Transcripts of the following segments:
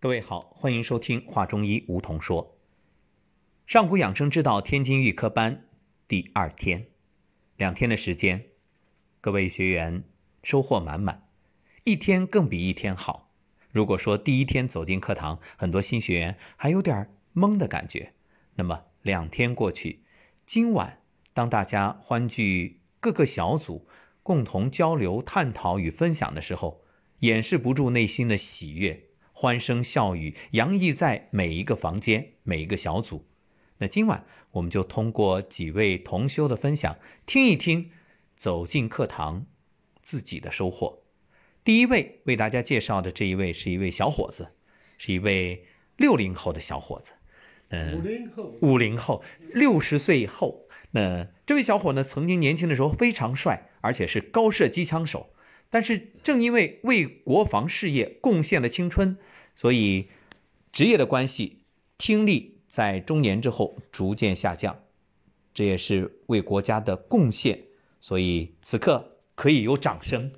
各位好，欢迎收听华中医梧桐说。上古养生之道天津预科班第二天，两天的时间，各位学员收获满满，一天更比一天好。如果说第一天走进课堂，很多新学员还有点懵的感觉，那么两天过去，今晚当大家欢聚各个小组，共同交流、探讨与分享的时候，掩饰不住内心的喜悦。欢声笑语洋溢在每一个房间、每一个小组。那今晚我们就通过几位同修的分享，听一听走进课堂自己的收获。第一位为大家介绍的这一位是一位小伙子，是一位六零后的小伙子。嗯，五零后，五零后，六十岁以后。那这位小伙呢，曾经年轻的时候非常帅，而且是高射机枪手。但是正因为为国防事业贡献了青春，所以职业的关系，听力在中年之后逐渐下降，这也是为国家的贡献，所以此刻可以有掌声。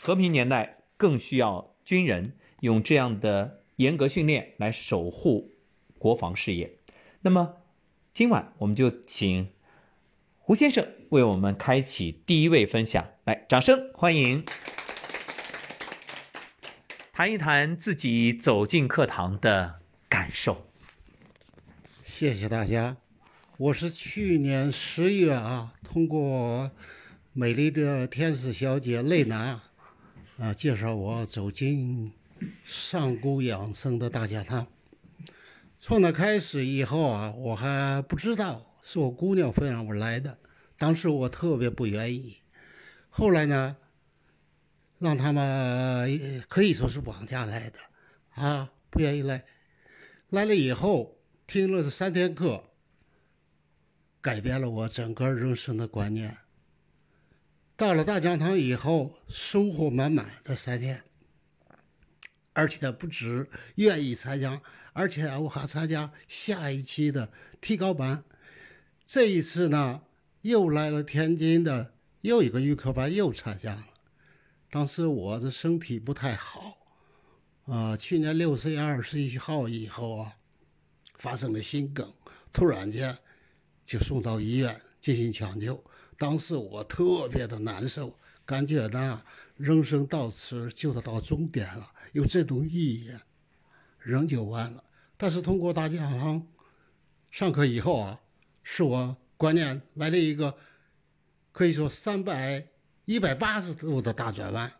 和平年代更需要军人用这样的严格训练来守护国防事业。那么今晚我们就请。胡先生为我们开启第一位分享，来，掌声欢迎！谈一谈自己走进课堂的感受。谢谢大家，我是去年十月啊，通过美丽的天使小姐泪南啊介绍我走进上古养生的大家堂。从那开始以后啊，我还不知道。是我姑娘非让我来的，当时我特别不愿意。后来呢，让他们可以说是绑架来的，啊，不愿意来。来了以后，听了这三天课，改变了我整个人生的观念。到了大讲堂以后，收获满满的三天，而且不止愿意参加，而且我还参加下一期的提高班。这一次呢，又来了天津的又一个预科班，又参加了。当时我的身体不太好，啊，去年六月二十一号以后啊，发生了心梗，突然间就送到医院进行抢救。当时我特别的难受，感觉呢，人生到此就得到终点了，有这种意义，人就完了。但是通过大家堂上课以后啊。是我观念来了一个，可以说三百一百八十度的大转弯。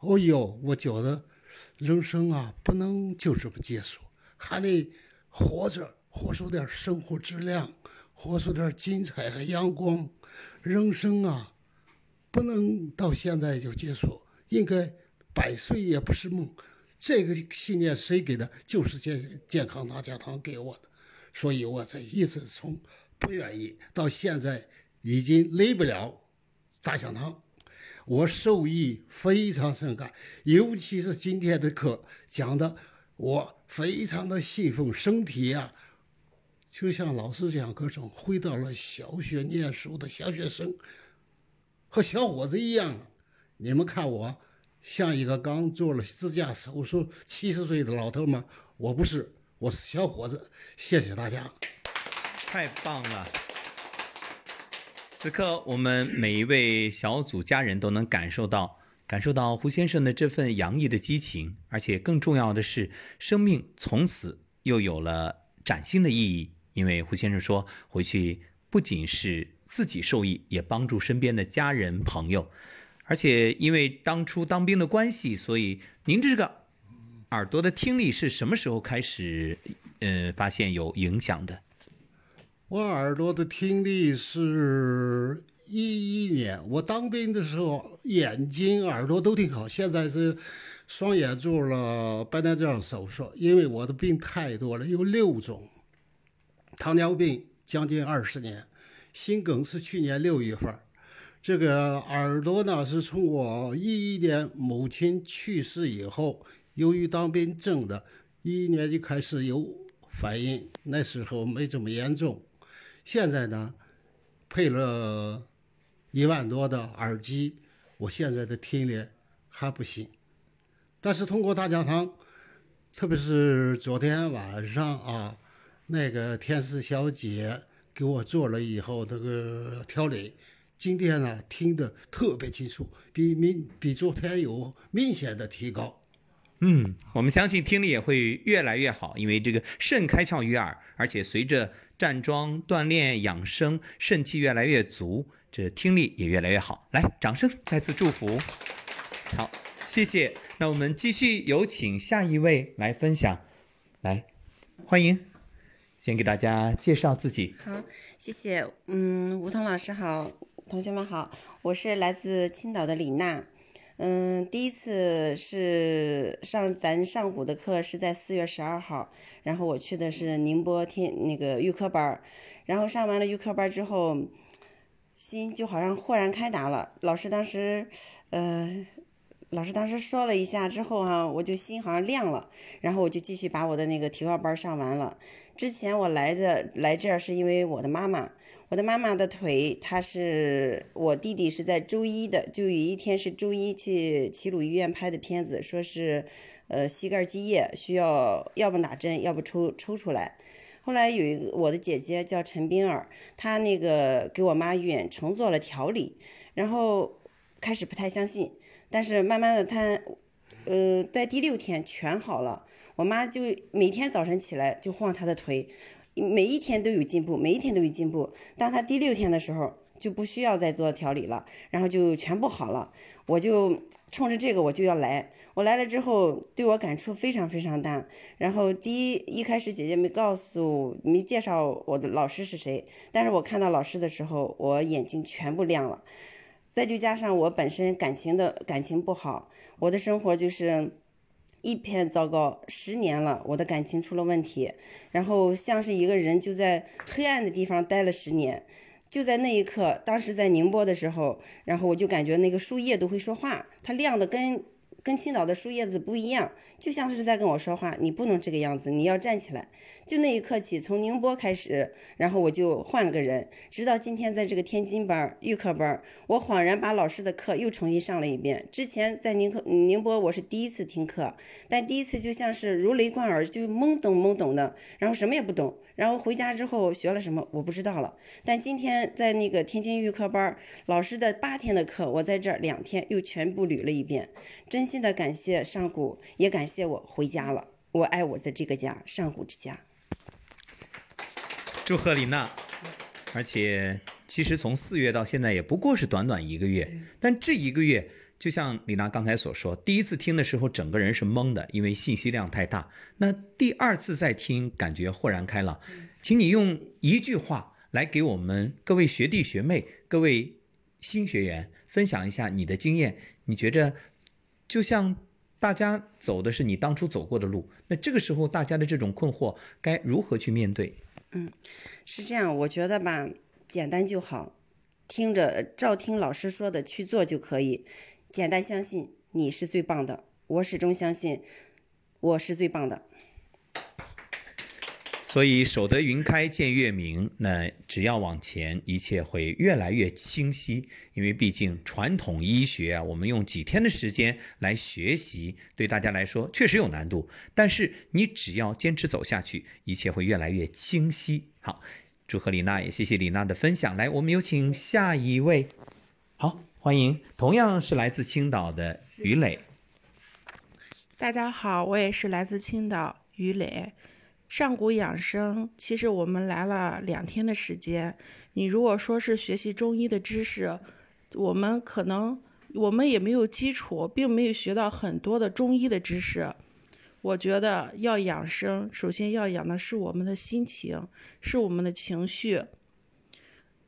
哦呦，我觉得人生啊，不能就这么结束，还得活着，活出点生活质量，活出点精彩和阳光。人生啊，不能到现在就结束，应该百岁也不是梦。这个信念谁给的？就是健健康大讲堂给我的。所以我才一直从不愿意到现在已经离不了大讲堂，我受益非常深感，尤其是今天的课讲的，我非常的信奉，身体呀就像老师讲课中回到了小学念书的小学生和小伙子一样。你们看我像一个刚做了支架手术七十岁的老头吗？我不是。我是小伙子，谢谢大家，太棒了！此刻我们每一位小组家人都能感受到，感受到胡先生的这份洋溢的激情，而且更重要的是，生命从此又有了崭新的意义。因为胡先生说，回去不仅是自己受益，也帮助身边的家人朋友，而且因为当初当兵的关系，所以您这个。耳朵的听力是什么时候开始，呃，发现有影响的？我耳朵的听力是一一年，我当兵的时候，眼睛、耳朵都挺好。现在是双眼做了白内障手术，因为我的病太多了，有六种：糖尿病将近二十年，心梗是去年六月份，这个耳朵呢是从我一一年母亲去世以后。由于当兵挣的，一年就开始有反应，那时候没这么严重。现在呢，配了一万多的耳机，我现在的听力还不行。但是通过大讲堂，特别是昨天晚上啊，那个天使小姐给我做了以后那个调理，今天呢听得特别清楚，比明比昨天有明显的提高。嗯，我们相信听力也会越来越好，因为这个肾开窍于耳，而且随着站桩锻炼养生，肾气越来越足，这听力也越来越好。来，掌声再次祝福。好，谢谢。那我们继续有请下一位来分享，来，欢迎，先给大家介绍自己。好，谢谢。嗯，吴彤老师好，同学们好，我是来自青岛的李娜。嗯，第一次是上咱上古的课是在四月十二号，然后我去的是宁波天那个预科班儿，然后上完了预科班之后，心就好像豁然开达了。老师当时，呃，老师当时说了一下之后哈、我就心好像亮了，然后我就继续把我的那个提高班上完了。之前我来的来这儿是因为我的妈妈。我的妈妈的腿，她是我弟弟是在周一的，就有一天是周一去齐鲁医院拍的片子，说是，呃，膝盖积液，需要要不打针，要不抽抽出来。后来有一个我的姐姐叫陈冰儿，她那个给我妈远程做了调理，然后开始不太相信，但是慢慢的她，呃，在第六天全好了，我妈就每天早晨起来就晃她的腿。每一天都有进步，每一天都有进步。当他第六天的时候，就不需要再做调理了，然后就全部好了。我就冲着这个我就要来。我来了之后，对我感触非常非常大。然后第一一开始姐姐没告诉没介绍我的老师是谁，但是我看到老师的时候，我眼睛全部亮了。再就加上我本身感情的感情不好，我的生活就是。一片糟糕，十年了，我的感情出了问题，然后像是一个人就在黑暗的地方待了十年，就在那一刻，当时在宁波的时候，然后我就感觉那个树叶都会说话，它亮的跟跟青岛的树叶子不一样，就像是在跟我说话，你不能这个样子，你要站起来。就那一刻起，从宁波开始，然后我就换了个人，直到今天在这个天津班预科班，我恍然把老师的课又重新上了一遍。之前在宁科宁波我是第一次听课，但第一次就像是如雷贯耳，就懵懂懵懂的，然后什么也不懂。然后回家之后学了什么我不知道了。但今天在那个天津预科班，老师的八天的课，我在这两天又全部捋了一遍。真心的感谢上古，也感谢我回家了。我爱我的这个家，上古之家。祝贺李娜，而且其实从四月到现在也不过是短短一个月，但这一个月就像李娜刚才所说，第一次听的时候整个人是懵的，因为信息量太大。那第二次再听，感觉豁然开朗。请你用一句话来给我们各位学弟学妹、各位新学员分享一下你的经验。你觉着就像大家走的是你当初走过的路，那这个时候大家的这种困惑该如何去面对？嗯，是这样，我觉得吧，简单就好，听着照听老师说的去做就可以，简单相信你是最棒的，我始终相信我是最棒的。所以守得云开见月明，那只要往前，一切会越来越清晰。因为毕竟传统医学啊，我们用几天的时间来学习，对大家来说确实有难度。但是你只要坚持走下去，一切会越来越清晰。好，祝贺李娜，也谢谢李娜的分享。来，我们有请下一位。好，欢迎，同样是来自青岛的于磊。大家好，我也是来自青岛于磊。上古养生，其实我们来了两天的时间。你如果说是学习中医的知识，我们可能我们也没有基础，并没有学到很多的中医的知识。我觉得要养生，首先要养的是我们的心情，是我们的情绪。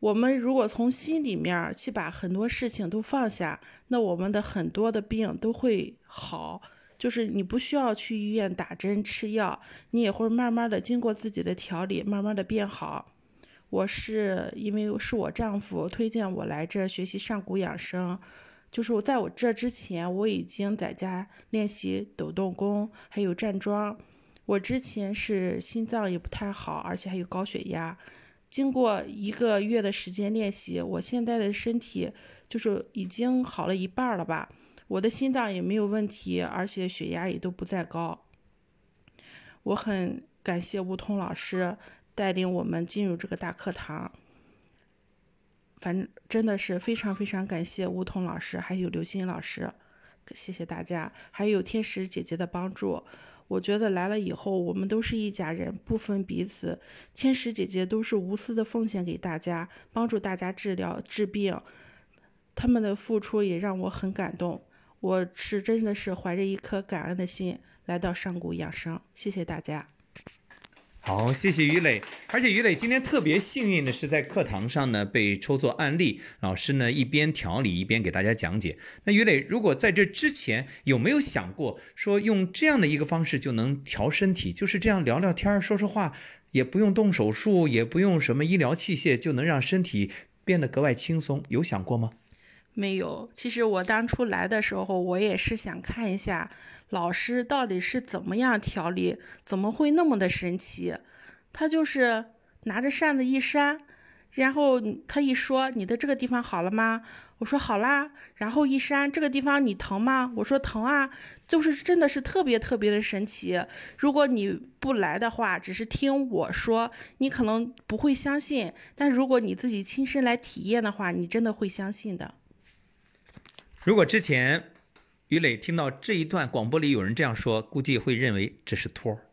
我们如果从心里面去把很多事情都放下，那我们的很多的病都会好。就是你不需要去医院打针吃药，你也会慢慢的经过自己的调理，慢慢的变好。我是因为是我丈夫推荐我来这学习上古养生，就是我在我这之前我已经在家练习抖动功，还有站桩。我之前是心脏也不太好，而且还有高血压。经过一个月的时间练习，我现在的身体就是已经好了一半了吧。我的心脏也没有问题，而且血压也都不再高。我很感谢吴彤老师带领我们进入这个大课堂，反正真的是非常非常感谢吴彤老师，还有刘鑫老师，谢谢大家，还有天使姐姐的帮助。我觉得来了以后，我们都是一家人，不分彼此。天使姐姐都是无私的奉献给大家，帮助大家治疗治病，他们的付出也让我很感动。我是真的是怀着一颗感恩的心来到上古养生，谢谢大家。好，谢谢于磊。而且于磊今天特别幸运的是，在课堂上呢被抽做案例，老师呢一边调理一边给大家讲解。那于磊，如果在这之前有没有想过说用这样的一个方式就能调身体，就是这样聊聊天说说话，也不用动手术，也不用什么医疗器械，就能让身体变得格外轻松，有想过吗？没有，其实我当初来的时候，我也是想看一下老师到底是怎么样调理，怎么会那么的神奇？他就是拿着扇子一扇，然后他一说：“你的这个地方好了吗？”我说：“好啦。”然后一扇，这个地方你疼吗？我说：“疼啊。”就是真的是特别特别的神奇。如果你不来的话，只是听我说，你可能不会相信；但如果你自己亲身来体验的话，你真的会相信的。如果之前于磊听到这一段广播里有人这样说，估计会认为这是托儿。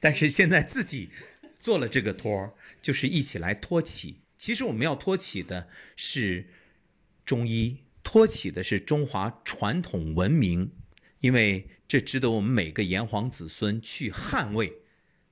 但是现在自己做了这个托儿，就是一起来托起。其实我们要托起的是中医，托起的是中华传统文明，因为这值得我们每个炎黄子孙去捍卫。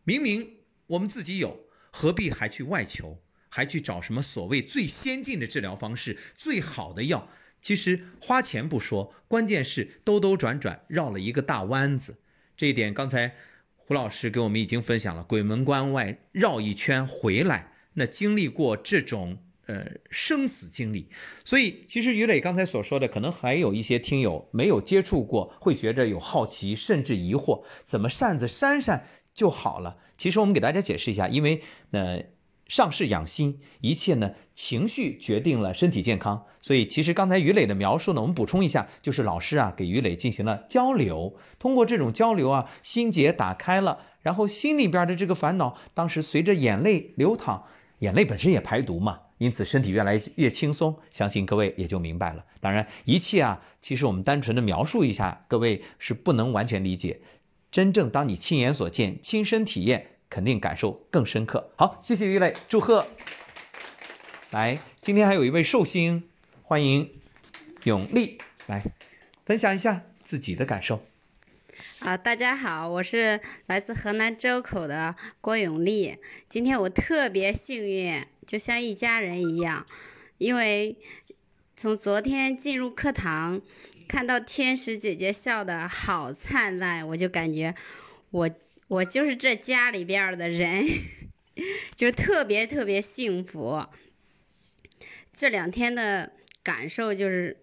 明明我们自己有，何必还去外求，还去找什么所谓最先进的治疗方式、最好的药？其实花钱不说，关键是兜兜转转绕了一个大弯子。这一点，刚才胡老师给我们已经分享了，鬼门关外绕一圈回来，那经历过这种呃生死经历，所以其实于磊刚才所说的，可能还有一些听友没有接触过，会觉着有好奇，甚至疑惑，怎么扇子扇扇就好了？其实我们给大家解释一下，因为呃。上世养心，一切呢情绪决定了身体健康。所以其实刚才于磊的描述呢，我们补充一下，就是老师啊给于磊进行了交流，通过这种交流啊，心结打开了，然后心里边的这个烦恼，当时随着眼泪流淌，眼泪本身也排毒嘛，因此身体越来越轻松。相信各位也就明白了。当然一切啊，其实我们单纯的描述一下，各位是不能完全理解。真正当你亲眼所见、亲身体验。肯定感受更深刻。好，谢谢于磊，祝贺。来，今天还有一位寿星，欢迎永利来分享一下自己的感受。啊，大家好，我是来自河南周口的郭永利。今天我特别幸运，就像一家人一样，因为从昨天进入课堂，看到天使姐姐笑得好灿烂，我就感觉我。我就是这家里边的人，就特别特别幸福。这两天的感受就是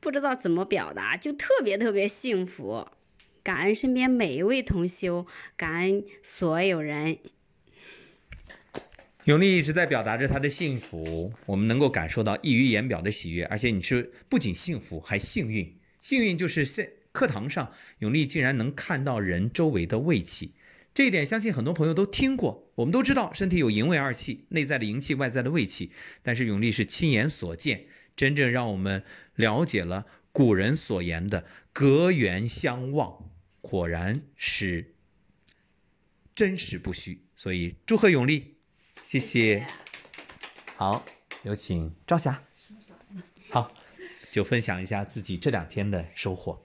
不知道怎么表达，就特别特别幸福。感恩身边每一位同修，感恩所有人。永利一直在表达着他的幸福，我们能够感受到溢于言表的喜悦。而且你是不仅幸福，还幸运。幸运就是现。课堂上，永利竟然能看到人周围的胃气，这一点相信很多朋友都听过。我们都知道，身体有营卫二气，内在的营气，外在的胃气。但是永利是亲眼所见，真正让我们了解了古人所言的“隔缘相望”，果然是真实不虚。所以祝贺永利，谢谢。好，有请朝霞。好，就分享一下自己这两天的收获。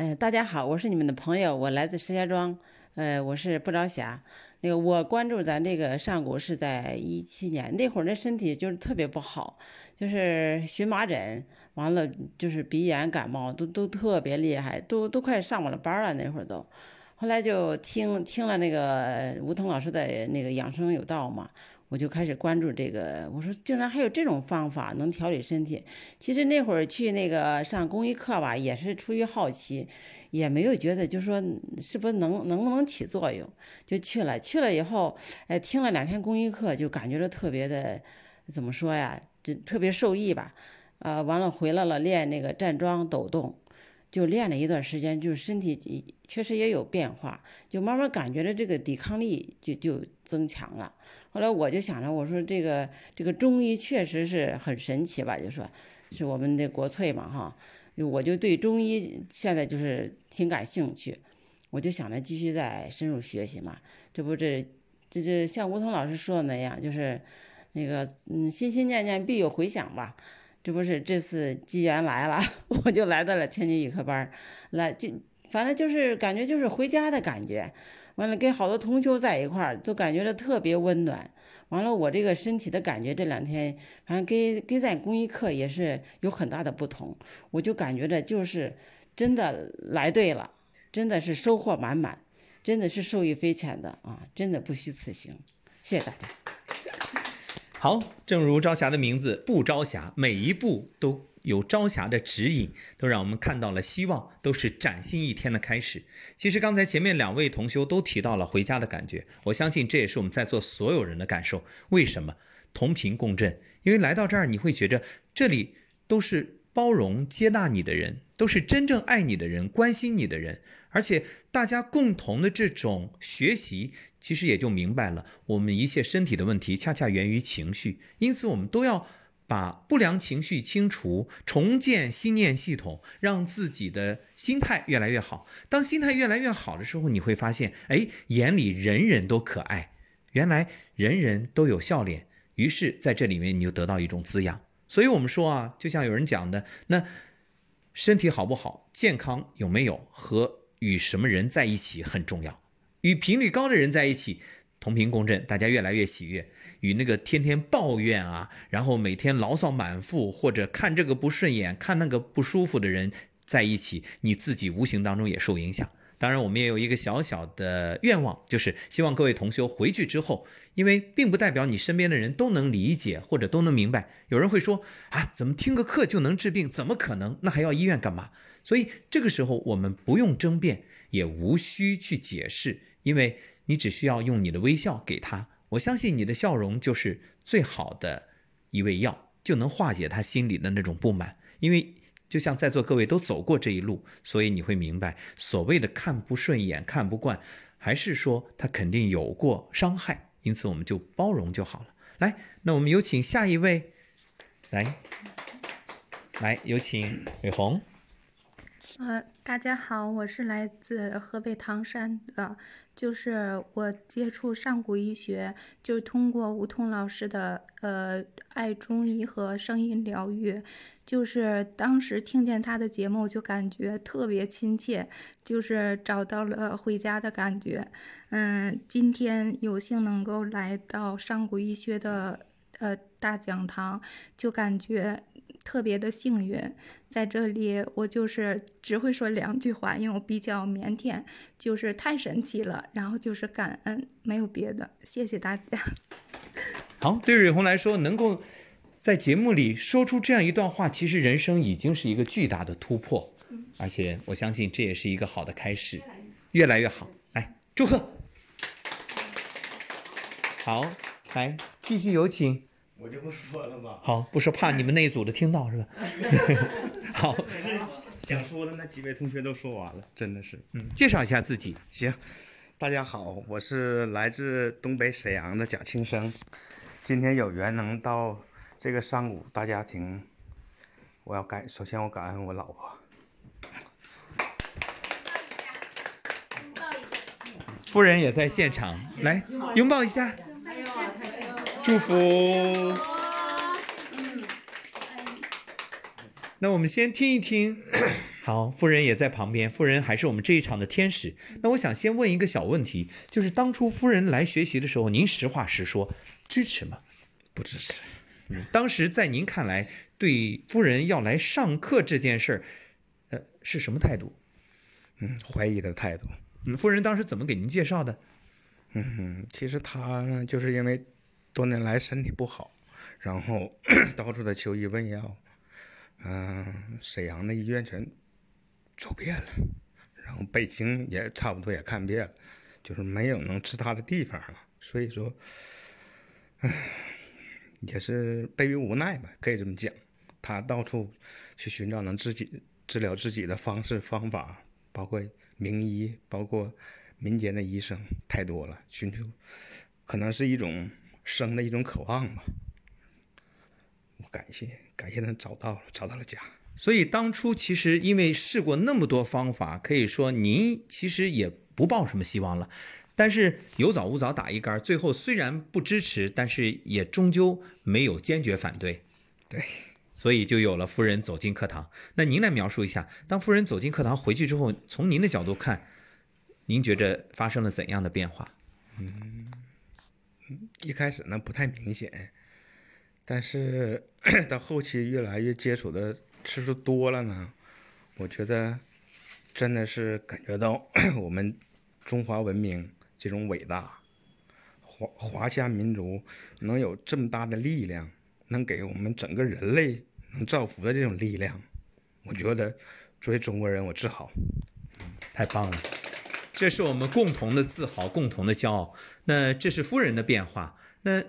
嗯，大家好，我是你们的朋友，我来自石家庄，呃，我是不着霞。那个我关注咱这个上古是在一七年那会儿，那身体就是特别不好，就是荨麻疹，完了就是鼻炎、感冒都都特别厉害，都都快上不了班了那会儿都。后来就听听了那个吴腾老师的那个养生有道嘛。我就开始关注这个，我说竟然还有这种方法能调理身体。其实那会儿去那个上公益课吧，也是出于好奇，也没有觉得就说是不是能能不能起作用，就去了。去了以后，哎，听了两天公益课，就感觉到特别的，怎么说呀，就特别受益吧。呃，完了回来了练那个站桩抖动，就练了一段时间，就身体确实也有变化，就慢慢感觉着这个抵抗力就就增强了。后来我就想着，我说这个这个中医确实是很神奇吧，就说是我们的国粹嘛哈，我就对中医现在就是挺感兴趣，我就想着继续再深入学习嘛。这不这这这像吴桐老师说的那样，就是那个嗯，心心念念必有回响吧。这不是这次机缘来了，我就来到了天津语课班来就反正就是感觉就是回家的感觉。完了跟好多同学在一块儿，都感觉到特别温暖。完了我这个身体的感觉这两天，反正跟跟在公益课也是有很大的不同。我就感觉着就是真的来对了，真的是收获满满，真的是受益匪浅的啊！真的不虚此行，谢谢大家。好，正如朝霞的名字不朝霞，每一步都有朝霞的指引，都让我们看到了希望，都是崭新一天的开始。其实刚才前面两位同修都提到了回家的感觉，我相信这也是我们在座所有人的感受。为什么同频共振？因为来到这儿，你会觉着这里都是包容接纳你的人，都是真正爱你的人，关心你的人。而且大家共同的这种学习，其实也就明白了，我们一切身体的问题恰恰源于情绪，因此我们都要把不良情绪清除，重建心念系统，让自己的心态越来越好。当心态越来越好的时候，你会发现，哎，眼里人人都可爱，原来人人都有笑脸。于是在这里面你就得到一种滋养。所以我们说啊，就像有人讲的，那身体好不好，健康有没有和。与什么人在一起很重要，与频率高的人在一起，同频共振，大家越来越喜悦。与那个天天抱怨啊，然后每天牢骚满腹，或者看这个不顺眼、看那个不舒服的人在一起，你自己无形当中也受影响。当然，我们也有一个小小的愿望，就是希望各位同修回去之后，因为并不代表你身边的人都能理解或者都能明白。有人会说啊，怎么听个课就能治病？怎么可能？那还要医院干嘛？所以这个时候，我们不用争辩，也无需去解释，因为你只需要用你的微笑给他。我相信你的笑容就是最好的一味药，就能化解他心里的那种不满。因为就像在座各位都走过这一路，所以你会明白，所谓的看不顺眼、看不惯，还是说他肯定有过伤害，因此我们就包容就好了。来，那我们有请下一位，来，来有请伟红。呃，大家好，我是来自河北唐山的，就是我接触上古医学，就是通过吴桐老师的呃爱中医和声音疗愈，就是当时听见他的节目就感觉特别亲切，就是找到了回家的感觉。嗯，今天有幸能够来到上古医学的呃大讲堂，就感觉。特别的幸运，在这里我就是只会说两句话，因为我比较腼腆，就是太神奇了，然后就是感恩，没有别的，谢谢大家。好，对瑞红来说，能够在节目里说出这样一段话，其实人生已经是一个巨大的突破，而且我相信这也是一个好的开始，越来越好。来，祝贺！好，来继续有请。我就不说了吧。好，不说怕你们那一组的听到是吧？好，想说的那几位同学都说完了，真的是。嗯，介绍一下自己。行，大家好，我是来自东北沈阳的蒋庆生，今天有缘能到这个山谷大家庭，我要感，首先我感恩我老婆。夫人也在现场，来拥抱一下。祝福。那我们先听一听。好，夫人也在旁边。夫人还是我们这一场的天使。那我想先问一个小问题，就是当初夫人来学习的时候，您实话实说，支持吗？不支持。嗯，当时在您看来，对夫人要来上课这件事儿，呃，是什么态度？嗯，怀疑的态度。嗯，夫人当时怎么给您介绍的？嗯，其实她就是因为。多年来身体不好，然后 到处的求医问药，嗯，沈阳的医院全走遍了，然后北京也差不多也看遍了，就是没有能治他的地方了。所以说，唉，也是被逼无奈吧，可以这么讲。他到处去寻找能自己治疗自己的方式方法，包括名医，包括民间的医生，太多了。寻求可能是一种生的一种渴望吧。我感谢感谢他找到了找到了家。所以当初其实因为试过那么多方法，可以说您其实也不抱什么希望了。但是有早无早打一杆，最后虽然不支持，但是也终究没有坚决反对。对，所以就有了夫人走进课堂。那您来描述一下，当夫人走进课堂回去之后，从您的角度看，您觉着发生了怎样的变化？嗯，一开始呢不太明显，但是 到后期越来越接触的次数多了呢，我觉得真的是感觉到 我们中华文明这种伟大，华华夏民族能有这么大的力量。能给我们整个人类能造福的这种力量，我觉得作为中国人，我自豪。太棒了，这是我们共同的自豪，共同的骄傲。那这是夫人的变化。那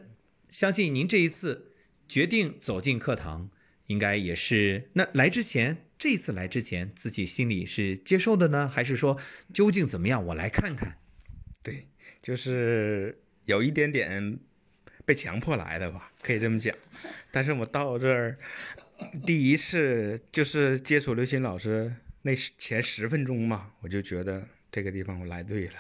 相信您这一次决定走进课堂，应该也是那来之前，这一次来之前，自己心里是接受的呢，还是说究竟怎么样？我来看看。对，就是有一点点。被强迫来的吧，可以这么讲。但是我到这儿第一次就是接触刘鑫老师那前十分钟嘛，我就觉得这个地方我来对了，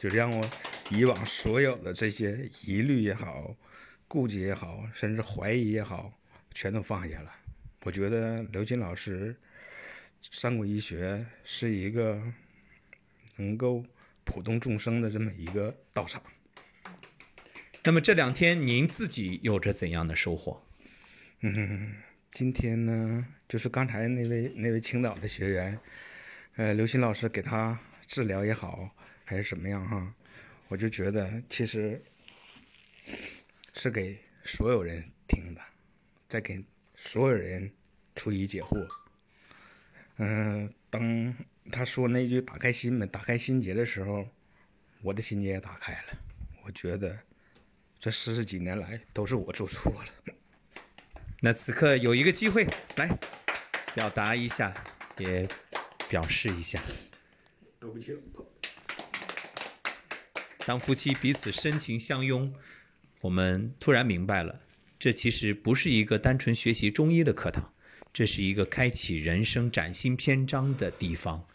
就让我以往所有的这些疑虑也好、顾忌也好，甚至怀疑也好，全都放下了。我觉得刘金老师三国医学是一个能够普度众生的这么一个道场。那么这两天您自己有着怎样的收获？嗯，今天呢，就是刚才那位那位青岛的学员，呃，刘鑫老师给他治疗也好，还是什么样哈，我就觉得其实是给所有人听的，在给所有人出于解惑。嗯，当他说那句“打开心门，打开心结”的时候，我的心结也打开了，我觉得。这十几年来都是我做错了。那此刻有一个机会来表达一下，也表示一下。对不起，当夫妻彼此深情相拥，我们突然明白了，这其实不是一个单纯学习中医的课堂，这是一个开启人生崭新篇章的地方。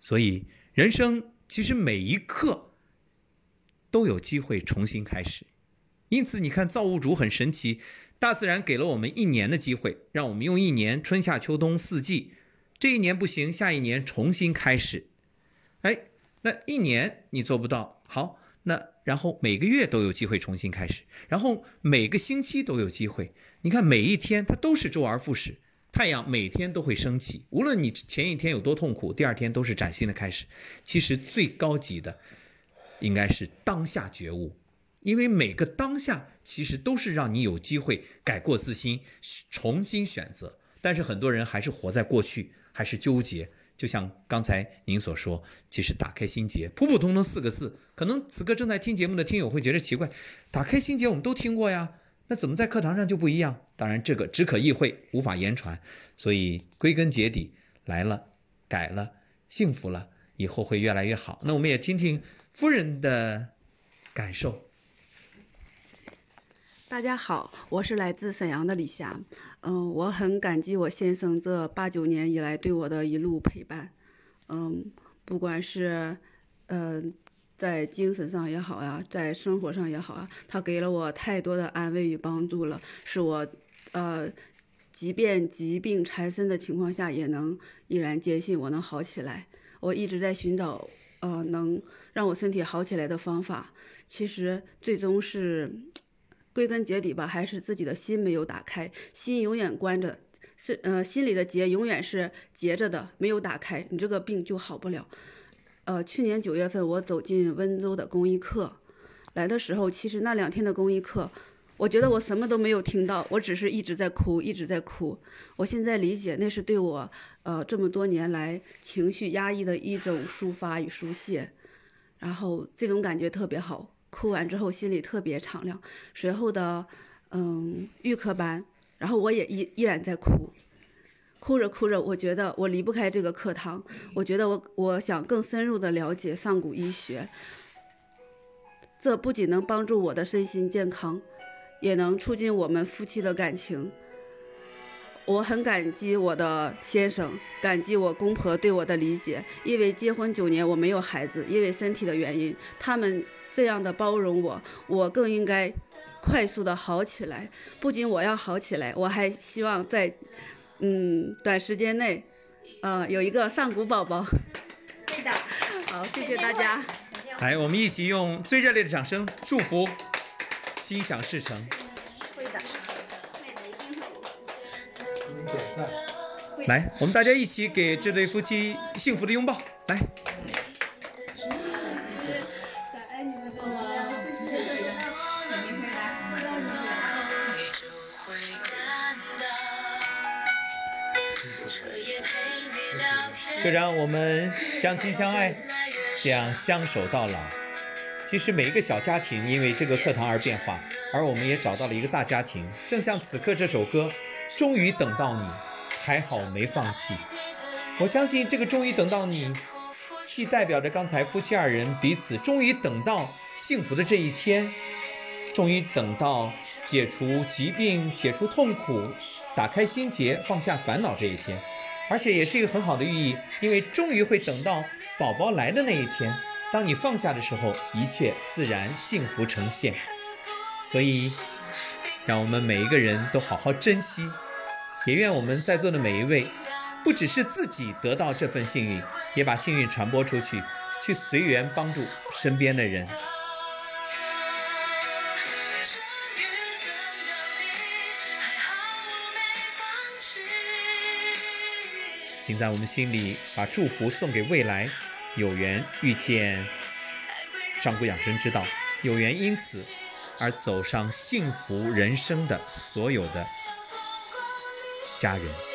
所以，人生其实每一刻都有机会重新开始。因此，你看造物主很神奇，大自然给了我们一年的机会，让我们用一年春夏秋冬四季，这一年不行，下一年重新开始。哎，那一年你做不到，好，那然后每个月都有机会重新开始，然后每个星期都有机会。你看每一天它都是周而复始，太阳每天都会升起，无论你前一天有多痛苦，第二天都是崭新的开始。其实最高级的，应该是当下觉悟。因为每个当下其实都是让你有机会改过自新、重新选择，但是很多人还是活在过去，还是纠结。就像刚才您所说，其实打开心结，普普通通四个字，可能此刻正在听节目的听友会觉得奇怪。打开心结我们都听过呀，那怎么在课堂上就不一样？当然，这个只可意会，无法言传。所以归根结底，来了，改了，幸福了，以后会越来越好。那我们也听听夫人的感受。大家好，我是来自沈阳的李霞。嗯，我很感激我先生这八九年以来对我的一路陪伴。嗯，不管是嗯在精神上也好呀，在生活上也好啊，他给了我太多的安慰与帮助了，使我呃即便疾病缠身的情况下，也能依然坚信我能好起来。我一直在寻找呃能让我身体好起来的方法，其实最终是。归根结底吧，还是自己的心没有打开，心永远关着，是呃心里的结永远是结着的，没有打开，你这个病就好不了。呃，去年九月份我走进温州的公益课，来的时候，其实那两天的公益课，我觉得我什么都没有听到，我只是一直在哭，一直在哭。我现在理解，那是对我呃这么多年来情绪压抑的一种抒发与疏泄，然后这种感觉特别好。哭完之后，心里特别敞亮。随后的，嗯，预科班然后我也依依然在哭，哭着哭着，我觉得我离不开这个课堂，我觉得我我想更深入的了解上古医学，这不仅能帮助我的身心健康，也能促进我们夫妻的感情。我很感激我的先生，感激我公婆对我的理解。因为结婚九年我没有孩子，因为身体的原因，他们这样的包容我，我更应该快速的好起来。不仅我要好起来，我还希望在嗯短时间内，呃有一个上古宝宝。对的，好，谢谢大家。来，我们一起用最热烈的掌声祝福，心想事成。会的。来，我们大家一起给这对夫妻幸福的拥抱。来，就让我们相亲相爱，这样相守到老。其实每一个小家庭因为这个课堂而变化，而我们也找到了一个大家庭。正像此刻这首歌，终于等到你，还好没放弃。我相信这个终于等到你，既代表着刚才夫妻二人彼此终于等到幸福的这一天，终于等到解除疾病、解除痛苦、打开心结、放下烦恼这一天，而且也是一个很好的寓意，因为终于会等到宝宝来的那一天。当你放下的时候，一切自然幸福呈现。所以，让我们每一个人都好好珍惜，也愿我们在座的每一位，不只是自己得到这份幸运，也把幸运传播出去，去随缘帮助身边的人。请在我们心里把祝福送给未来，有缘遇见上古养生之道，有缘因此而走上幸福人生的所有的家人。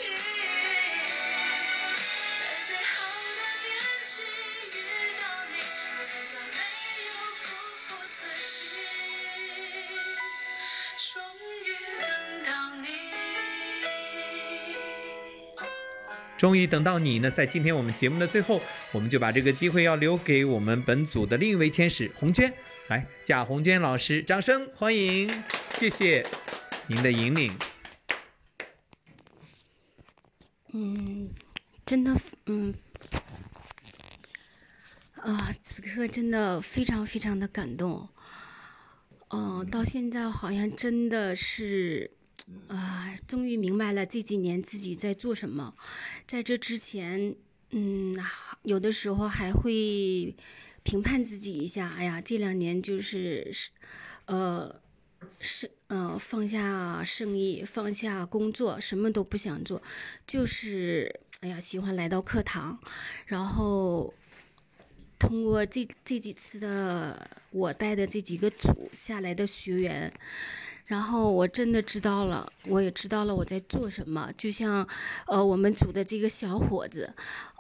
终于等到你呢，在今天我们节目的最后，我们就把这个机会要留给我们本组的另一位天使红娟，来，贾红娟老师，掌声欢迎，谢谢您的引领。嗯，真的，嗯，啊，此刻真的非常非常的感动。嗯、到现在好像真的是，啊，终于明白了这几年自己在做什么。在这之前，嗯，有的时候还会评判自己一下。哎呀，这两年就是是，呃，是呃，放下生意，放下工作，什么都不想做，就是哎呀，喜欢来到课堂，然后通过这这几次的我带的这几个组下来的学员。然后我真的知道了，我也知道了我在做什么。就像，呃，我们组的这个小伙子，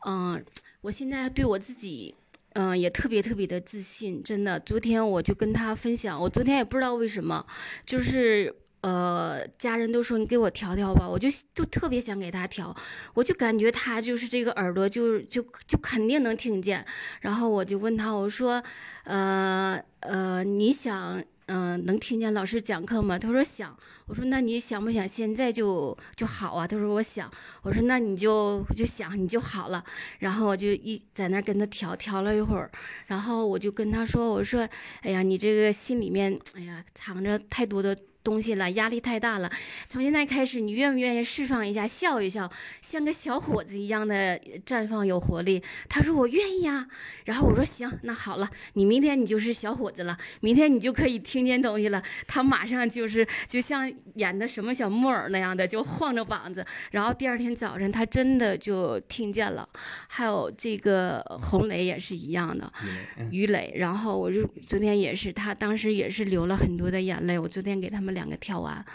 嗯、我现在对我自己，嗯、也特别特别的自信。真的，昨天我就跟他分享，我昨天也不知道为什么，就是呃，家人都说你给我调调吧，我就就特别想给他调，我就感觉他就是这个耳朵就就就肯定能听见。然后我就问他，我说，呃呃，你想？嗯、能听见老师讲课吗？他说想。我说那你想不想现在就就好啊？他说我想。我说那你就就想你就好了。然后我就一在那跟他调调了一会儿，然后我就跟他说，我说哎呀，你这个心里面哎呀藏着太多的。东西了，压力太大了。从现在开始，你愿不愿意释放一下，笑一笑，像个小伙子一样的绽放有活力？他说我愿意呀。然后我说行，那好了，你明天你就是小伙子了，明天你就可以听见东西了。他马上就是就像演的什么小木偶那样的，就晃着膀子。然后第二天早晨，他真的就听见了。还有这个洪雷也是一样的，于磊。然后我就昨天也是，他当时也是流了很多的眼泪。我昨天给他们。两个跳完，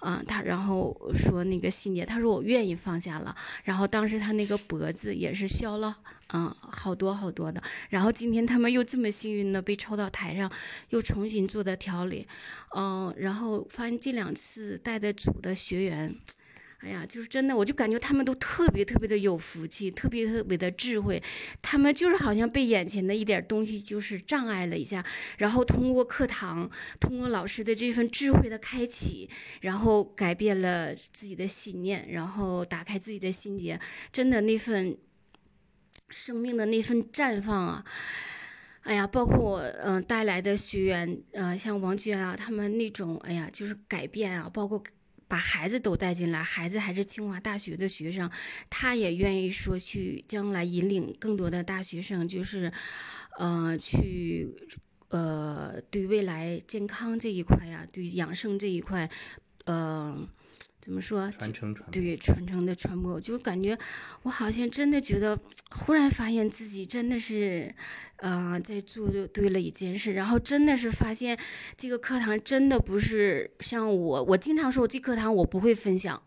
嗯，他然后说那个心结，他说我愿意放下了，然后当时他那个脖子也是消了，嗯，好多好多的，然后今天他们又这么幸运的被抽到台上，又重新做的调理，嗯，然后发现这两次带的组的学员。哎呀，就是真的，我就感觉他们都特别特别的有福气，特别特别的智慧。他们就是好像被眼前的一点东西就是障碍了一下，然后通过课堂，通过老师的这份智慧的开启，然后改变了自己的信念，然后打开自己的心结。真的那份生命的那份绽放啊！哎呀，包括我嗯带来的学员，呃，像王娟啊，他们那种哎呀，就是改变啊，包括。把孩子都带进来，孩子还是清华大学的学生，他也愿意说去将来引领更多的大学生，就是，呃，去，呃，对未来健康这一块呀，对养生这一块，呃。怎么说？传承传对传承的传播，就感觉我好像真的觉得，忽然发现自己真的是，呃，在做对了一件事，然后真的是发现这个课堂真的不是像我，我经常说，我这课堂我不会分享，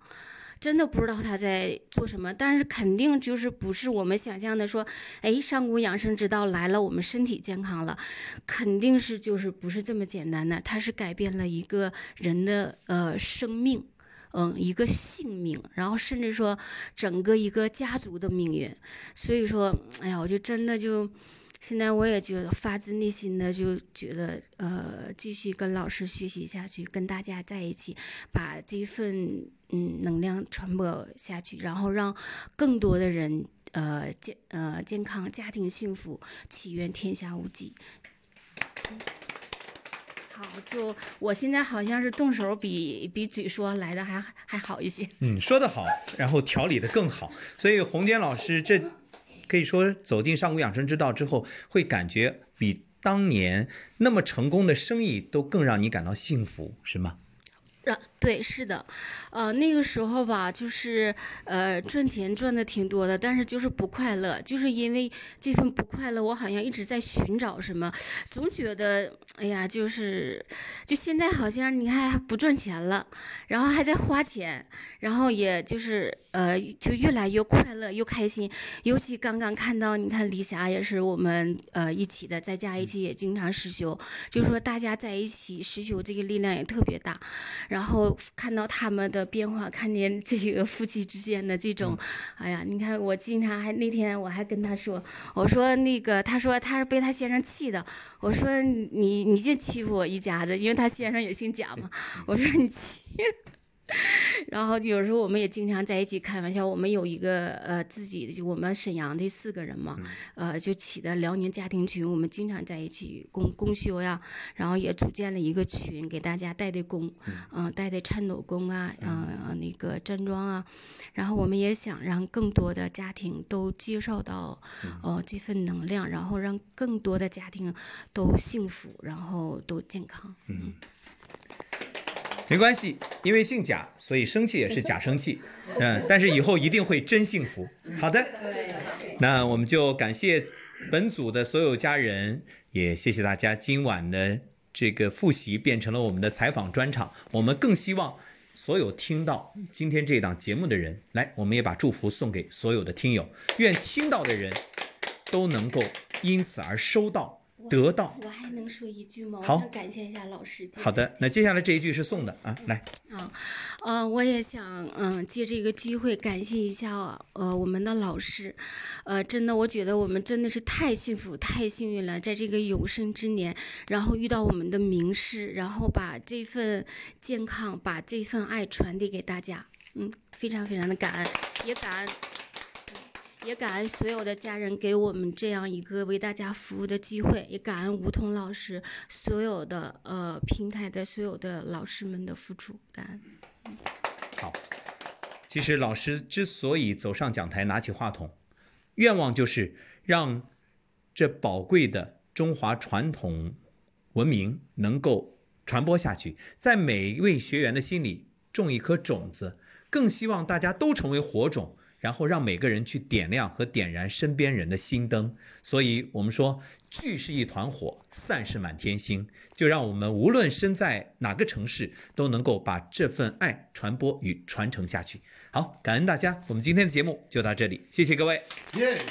真的不知道他在做什么，但是肯定就是不是我们想象的说，哎，上古养生之道来了，我们身体健康了，肯定是就是不是这么简单的，它是改变了一个人的呃生命。嗯，一个性命，然后甚至说整个一个家族的命运，所以说，哎呀，我就真的就，现在我也觉得发自内心的就觉得，呃，继续跟老师学习下去，跟大家在一起，把这份嗯能量传播下去，然后让更多的人呃健呃健康，家庭幸福，祈愿天下无疾就我现在好像是动手比比嘴说来的还还好一些。嗯，说得好，然后调理的更好。所以红娟老师这可以说走进上古养生之道之后，会感觉比当年那么成功的生意都更让你感到幸福，是吗？啊对是的，呃那个时候吧，就是呃赚钱赚的挺多的，但是就是不快乐，就是因为这份不快乐，我好像一直在寻找什么，总觉得哎呀，就是就现在好像你看不赚钱了，然后还在花钱，然后也就是呃就越来越快乐又开心，尤其刚刚看到你看李霞也是我们呃一起的，在家一起也经常实修，就是说大家在一起实修这个力量也特别大。然后看到他们的变化，看见这个夫妻之间的这种，哎呀，你看我经常还那天我还跟他说，我说那个他说他是被他先生气的，我说你你就欺负我一家子，因为他先生也姓贾嘛，我说你欺。然后有时候我们也经常在一起开玩笑。我们有一个呃自己的，就我们沈阳的四个人嘛，呃就起的辽宁家庭群。我们经常在一起公公休呀，然后也组建了一个群，给大家带的工，嗯带的颤抖工啊，嗯那个站桩啊。然后我们也想让更多的家庭都接受到呃这份能量，然后让更多的家庭都幸福，然后都健康。嗯。没关系，因为姓贾，所以生气也是假生气，嗯，但是以后一定会真幸福。好的，那我们就感谢本组的所有家人，也谢谢大家今晚的这个复习变成了我们的采访专场。我们更希望所有听到今天这档节目的人，来，我们也把祝福送给所有的听友，愿听到的人都能够因此而收到。得到，我还能说一句吗？好，感谢一下老师。好的，那接下来这一句是送的啊，来。啊，呃，我也想嗯借这个机会感谢一下呃我们的老师，呃，真的我觉得我们真的是太幸福太幸运了，在这个有生之年，然后遇到我们的名师，然后把这份健康，把这份爱传递给大家，嗯，非常非常的感恩，也感恩。也感恩所有的家人给我们这样一个为大家服务的机会，也感恩吴桐老师所有的呃平台的所有的老师们的付出，感恩。好，其实老师之所以走上讲台，拿起话筒，愿望就是让这宝贵的中华传统文明能够传播下去，在每一位学员的心里种一颗种子，更希望大家都成为火种。然后让每个人去点亮和点燃身边人的心灯。所以，我们说聚是一团火，散是满天星。就让我们无论身在哪个城市，都能够把这份爱传播与传承下去。好，感恩大家，我们今天的节目就到这里，谢谢各位。耶。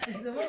怎么？